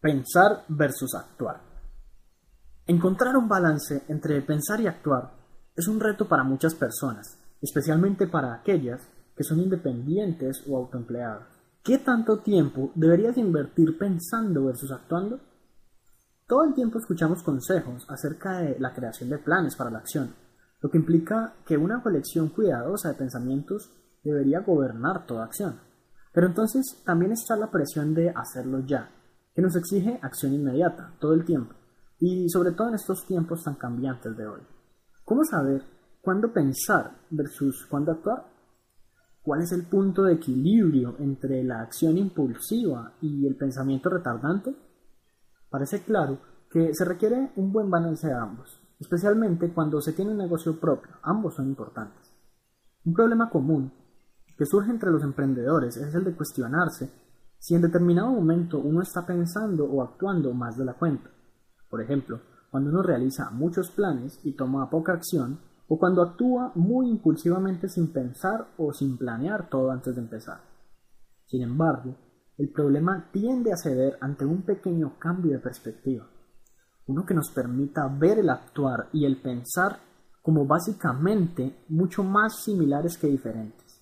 Pensar versus actuar. Encontrar un balance entre pensar y actuar es un reto para muchas personas, especialmente para aquellas que son independientes o autoempleadas. ¿Qué tanto tiempo deberías invertir pensando versus actuando? Todo el tiempo escuchamos consejos acerca de la creación de planes para la acción, lo que implica que una colección cuidadosa de pensamientos debería gobernar toda acción. Pero entonces también está la presión de hacerlo ya, que nos exige acción inmediata, todo el tiempo, y sobre todo en estos tiempos tan cambiantes de hoy. ¿Cómo saber cuándo pensar versus cuándo actuar? ¿Cuál es el punto de equilibrio entre la acción impulsiva y el pensamiento retardante? Parece claro que se requiere un buen balance de ambos, especialmente cuando se tiene un negocio propio, ambos son importantes. Un problema común que surge entre los emprendedores es el de cuestionarse si en determinado momento uno está pensando o actuando más de la cuenta. Por ejemplo, cuando uno realiza muchos planes y toma poca acción, o cuando actúa muy impulsivamente sin pensar o sin planear todo antes de empezar. Sin embargo, el problema tiende a ceder ante un pequeño cambio de perspectiva, uno que nos permita ver el actuar y el pensar como básicamente mucho más similares que diferentes.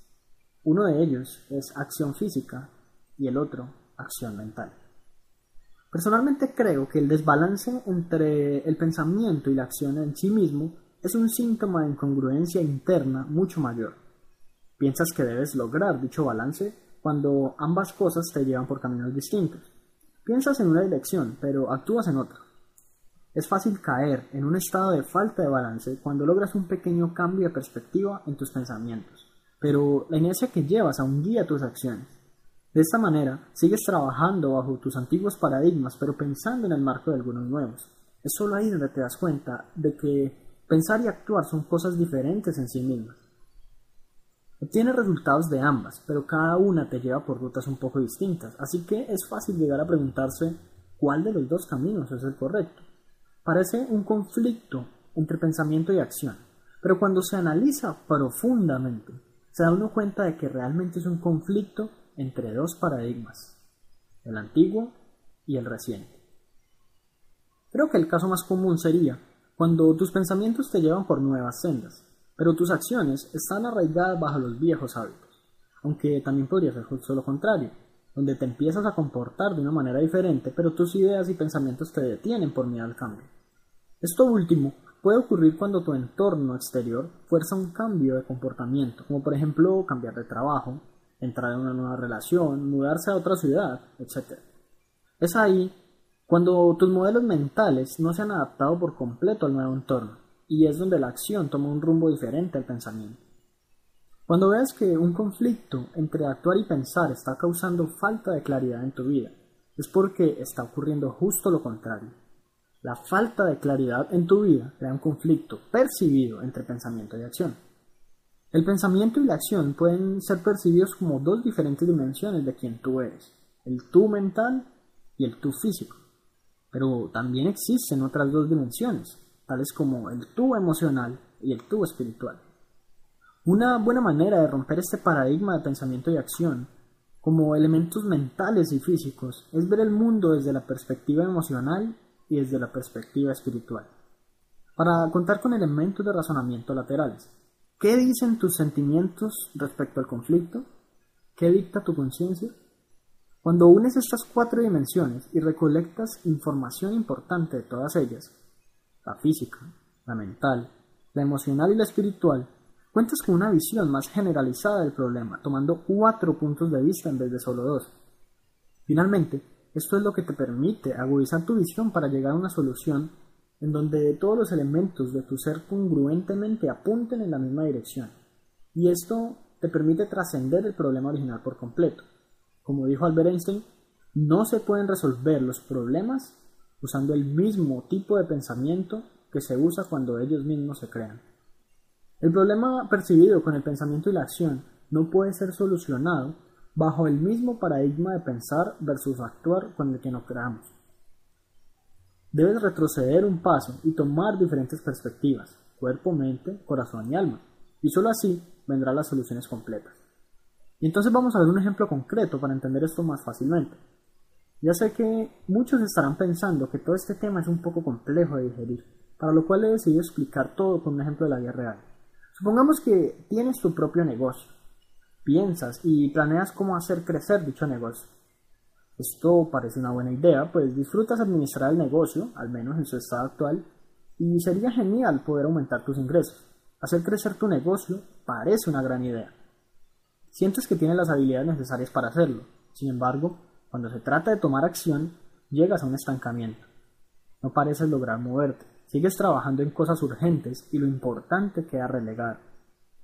Uno de ellos es acción física y el otro acción mental. Personalmente creo que el desbalance entre el pensamiento y la acción en sí mismo es un síntoma de incongruencia interna mucho mayor. Piensas que debes lograr dicho balance cuando ambas cosas te llevan por caminos distintos. Piensas en una dirección, pero actúas en otra. Es fácil caer en un estado de falta de balance cuando logras un pequeño cambio de perspectiva en tus pensamientos, pero la inercia que llevas aún guía tus acciones. De esta manera, sigues trabajando bajo tus antiguos paradigmas, pero pensando en el marco de algunos nuevos. Es solo ahí donde te das cuenta de que pensar y actuar son cosas diferentes en sí mismas. Obtienes resultados de ambas, pero cada una te lleva por rutas un poco distintas, así que es fácil llegar a preguntarse cuál de los dos caminos es el correcto. Parece un conflicto entre pensamiento y acción, pero cuando se analiza profundamente, se da uno cuenta de que realmente es un conflicto entre dos paradigmas, el antiguo y el reciente. Creo que el caso más común sería cuando tus pensamientos te llevan por nuevas sendas, pero tus acciones están arraigadas bajo los viejos hábitos, aunque también podría ser justo lo contrario, donde te empiezas a comportar de una manera diferente, pero tus ideas y pensamientos te detienen por miedo al cambio. Esto último puede ocurrir cuando tu entorno exterior fuerza un cambio de comportamiento, como por ejemplo cambiar de trabajo, entrar en una nueva relación, mudarse a otra ciudad, etc. Es ahí cuando tus modelos mentales no se han adaptado por completo al nuevo entorno, y es donde la acción toma un rumbo diferente al pensamiento. Cuando veas que un conflicto entre actuar y pensar está causando falta de claridad en tu vida, es porque está ocurriendo justo lo contrario. La falta de claridad en tu vida crea un conflicto percibido entre pensamiento y acción. El pensamiento y la acción pueden ser percibidos como dos diferentes dimensiones de quien tú eres, el tú mental y el tú físico. Pero también existen otras dos dimensiones, tales como el tú emocional y el tú espiritual. Una buena manera de romper este paradigma de pensamiento y acción como elementos mentales y físicos es ver el mundo desde la perspectiva emocional y desde la perspectiva espiritual. Para contar con elementos de razonamiento laterales, ¿Qué dicen tus sentimientos respecto al conflicto? ¿Qué dicta tu conciencia? Cuando unes estas cuatro dimensiones y recolectas información importante de todas ellas, la física, la mental, la emocional y la espiritual, cuentas con una visión más generalizada del problema, tomando cuatro puntos de vista en vez de solo dos. Finalmente, esto es lo que te permite agudizar tu visión para llegar a una solución en donde todos los elementos de tu ser congruentemente apunten en la misma dirección. Y esto te permite trascender el problema original por completo. Como dijo Albert Einstein, no se pueden resolver los problemas usando el mismo tipo de pensamiento que se usa cuando ellos mismos se crean. El problema percibido con el pensamiento y la acción no puede ser solucionado bajo el mismo paradigma de pensar versus actuar con el que nos creamos. Debes retroceder un paso y tomar diferentes perspectivas, cuerpo, mente, corazón y alma, y solo así vendrán las soluciones completas. Y entonces vamos a ver un ejemplo concreto para entender esto más fácilmente. Ya sé que muchos estarán pensando que todo este tema es un poco complejo de digerir, para lo cual he decidido explicar todo con un ejemplo de la vida real. Supongamos que tienes tu propio negocio, piensas y planeas cómo hacer crecer dicho negocio. Esto parece una buena idea, pues disfrutas administrar el negocio, al menos en su estado actual, y sería genial poder aumentar tus ingresos. Hacer crecer tu negocio parece una gran idea. Sientes que tienes las habilidades necesarias para hacerlo. Sin embargo, cuando se trata de tomar acción, llegas a un estancamiento. No pareces lograr moverte. Sigues trabajando en cosas urgentes y lo importante queda relegar.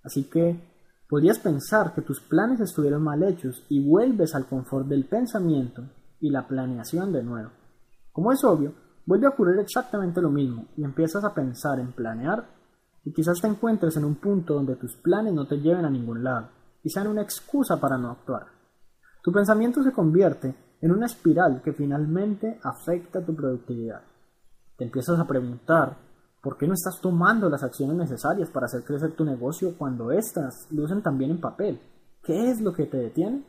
Así que podrías pensar que tus planes estuvieron mal hechos y vuelves al confort del pensamiento y la planeación de nuevo. Como es obvio, vuelve a ocurrir exactamente lo mismo y empiezas a pensar en planear y quizás te encuentres en un punto donde tus planes no te lleven a ningún lado y sean una excusa para no actuar. Tu pensamiento se convierte en una espiral que finalmente afecta tu productividad. Te empiezas a preguntar por qué no estás tomando las acciones necesarias para hacer crecer tu negocio cuando éstas lucen también en papel. ¿Qué es lo que te detiene?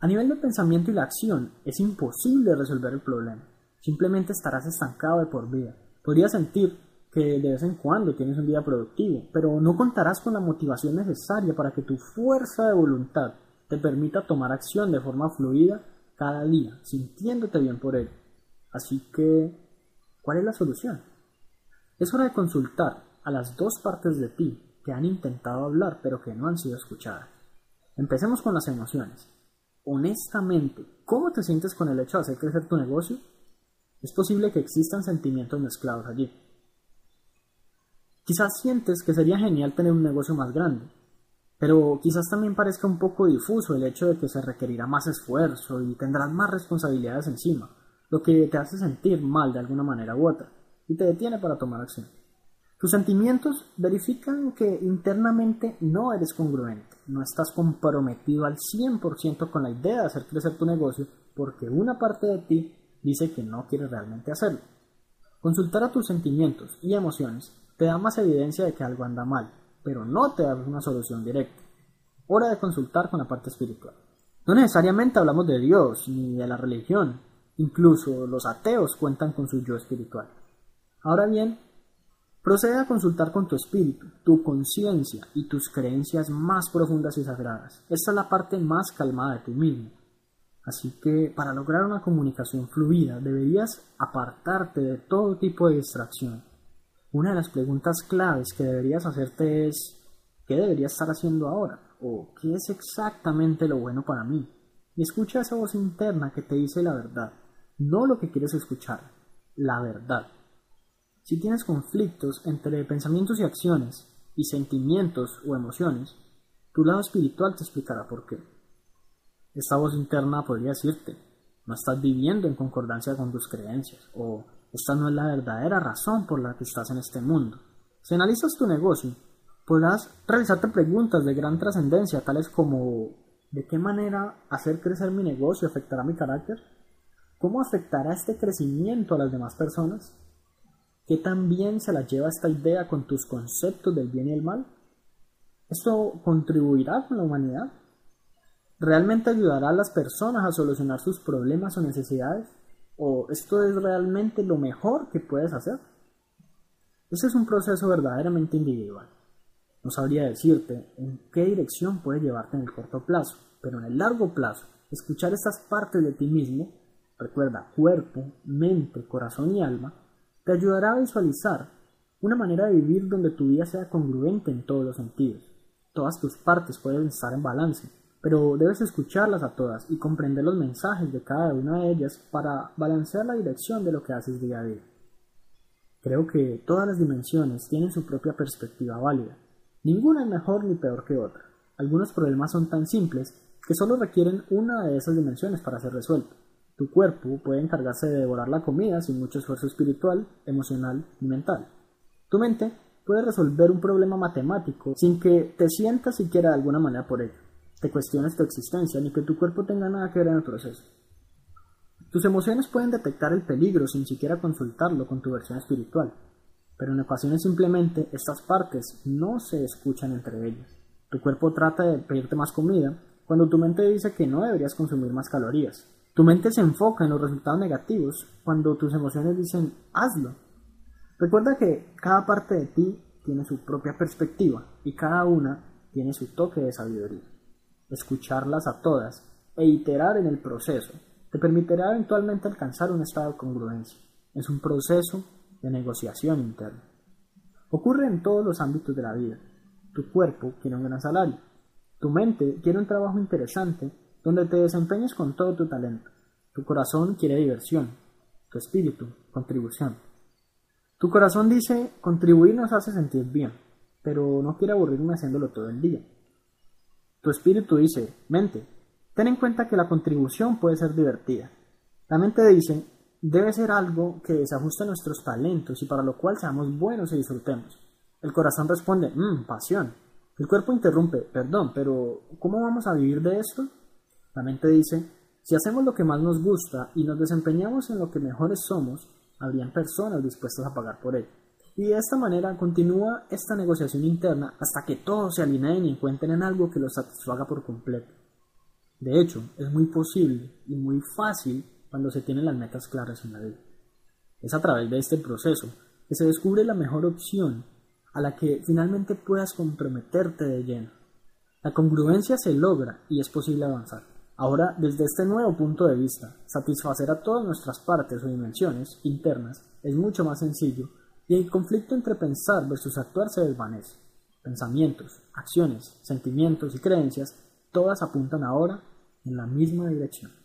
A nivel de pensamiento y la acción, es imposible resolver el problema. Simplemente estarás estancado de por vida. Podrías sentir que de vez en cuando tienes un día productivo, pero no contarás con la motivación necesaria para que tu fuerza de voluntad te permita tomar acción de forma fluida cada día, sintiéndote bien por ello. Así que, ¿cuál es la solución? Es hora de consultar a las dos partes de ti que han intentado hablar pero que no han sido escuchadas. Empecemos con las emociones. Honestamente, ¿cómo te sientes con el hecho de hacer crecer tu negocio? Es posible que existan sentimientos mezclados allí. Quizás sientes que sería genial tener un negocio más grande, pero quizás también parezca un poco difuso el hecho de que se requerirá más esfuerzo y tendrás más responsabilidades encima, lo que te hace sentir mal de alguna manera u otra y te detiene para tomar acción. Tus sentimientos verifican que internamente no eres congruente, no estás comprometido al 100% con la idea de hacer crecer tu negocio porque una parte de ti dice que no quiere realmente hacerlo. Consultar a tus sentimientos y emociones te da más evidencia de que algo anda mal pero no te da una solución directa. Hora de consultar con la parte espiritual. No necesariamente hablamos de Dios ni de la religión, incluso los ateos cuentan con su yo espiritual. Ahora bien, procede a consultar con tu espíritu, tu conciencia y tus creencias más profundas y sagradas. Esta es la parte más calmada de ti mismo. Así que para lograr una comunicación fluida deberías apartarte de todo tipo de distracción una de las preguntas claves que deberías hacerte es ¿qué debería estar haciendo ahora? ¿O qué es exactamente lo bueno para mí? Y escucha esa voz interna que te dice la verdad, no lo que quieres escuchar, la verdad. Si tienes conflictos entre pensamientos y acciones, y sentimientos o emociones, tu lado espiritual te explicará por qué. Esta voz interna podría decirte, no estás viviendo en concordancia con tus creencias, o esta no es la verdadera razón por la que estás en este mundo. Si analizas tu negocio, podrás realizarte preguntas de gran trascendencia, tales como ¿de qué manera hacer crecer mi negocio afectará mi carácter? ¿Cómo afectará este crecimiento a las demás personas? ¿Qué tan bien se la lleva esta idea con tus conceptos del bien y el mal? ¿Esto contribuirá con la humanidad? ¿Realmente ayudará a las personas a solucionar sus problemas o necesidades? ¿O esto es realmente lo mejor que puedes hacer? Ese es un proceso verdaderamente individual. No sabría decirte en qué dirección puede llevarte en el corto plazo, pero en el largo plazo, escuchar estas partes de ti mismo, recuerda cuerpo, mente, corazón y alma, te ayudará a visualizar una manera de vivir donde tu vida sea congruente en todos los sentidos. Todas tus partes pueden estar en balance pero debes escucharlas a todas y comprender los mensajes de cada una de ellas para balancear la dirección de lo que haces día a día. Creo que todas las dimensiones tienen su propia perspectiva válida. Ninguna es mejor ni peor que otra. Algunos problemas son tan simples que solo requieren una de esas dimensiones para ser resuelto. Tu cuerpo puede encargarse de devorar la comida sin mucho esfuerzo espiritual, emocional y mental. Tu mente puede resolver un problema matemático sin que te sientas siquiera de alguna manera por ello te cuestiones tu existencia ni que tu cuerpo tenga nada que ver en el proceso. Tus emociones pueden detectar el peligro sin siquiera consultarlo con tu versión espiritual, pero en ocasiones simplemente estas partes no se escuchan entre ellas. Tu cuerpo trata de pedirte más comida cuando tu mente dice que no deberías consumir más calorías. Tu mente se enfoca en los resultados negativos cuando tus emociones dicen hazlo. Recuerda que cada parte de ti tiene su propia perspectiva y cada una tiene su toque de sabiduría. Escucharlas a todas e iterar en el proceso te permitirá eventualmente alcanzar un estado de congruencia. Es un proceso de negociación interna. Ocurre en todos los ámbitos de la vida. Tu cuerpo quiere un gran salario. Tu mente quiere un trabajo interesante donde te desempeñes con todo tu talento. Tu corazón quiere diversión. Tu espíritu, contribución. Tu corazón dice, contribuir nos hace sentir bien, pero no quiere aburrirme haciéndolo todo el día. Tu espíritu dice, mente, ten en cuenta que la contribución puede ser divertida. La mente dice, debe ser algo que se ajuste a nuestros talentos y para lo cual seamos buenos y disfrutemos. El corazón responde, mmm, pasión. El cuerpo interrumpe, perdón, pero ¿cómo vamos a vivir de esto? La mente dice, si hacemos lo que más nos gusta y nos desempeñamos en lo que mejores somos, habrían personas dispuestas a pagar por ello. Y de esta manera continúa esta negociación interna hasta que todos se alineen y encuentren en algo que los satisfaga por completo. De hecho, es muy posible y muy fácil cuando se tienen las metas claras en la vida. Es a través de este proceso que se descubre la mejor opción a la que finalmente puedas comprometerte de lleno. La congruencia se logra y es posible avanzar. Ahora, desde este nuevo punto de vista, satisfacer a todas nuestras partes o dimensiones internas es mucho más sencillo y el conflicto entre pensar versus actuar se desvanece. Pensamientos, acciones, sentimientos y creencias, todas apuntan ahora en la misma dirección.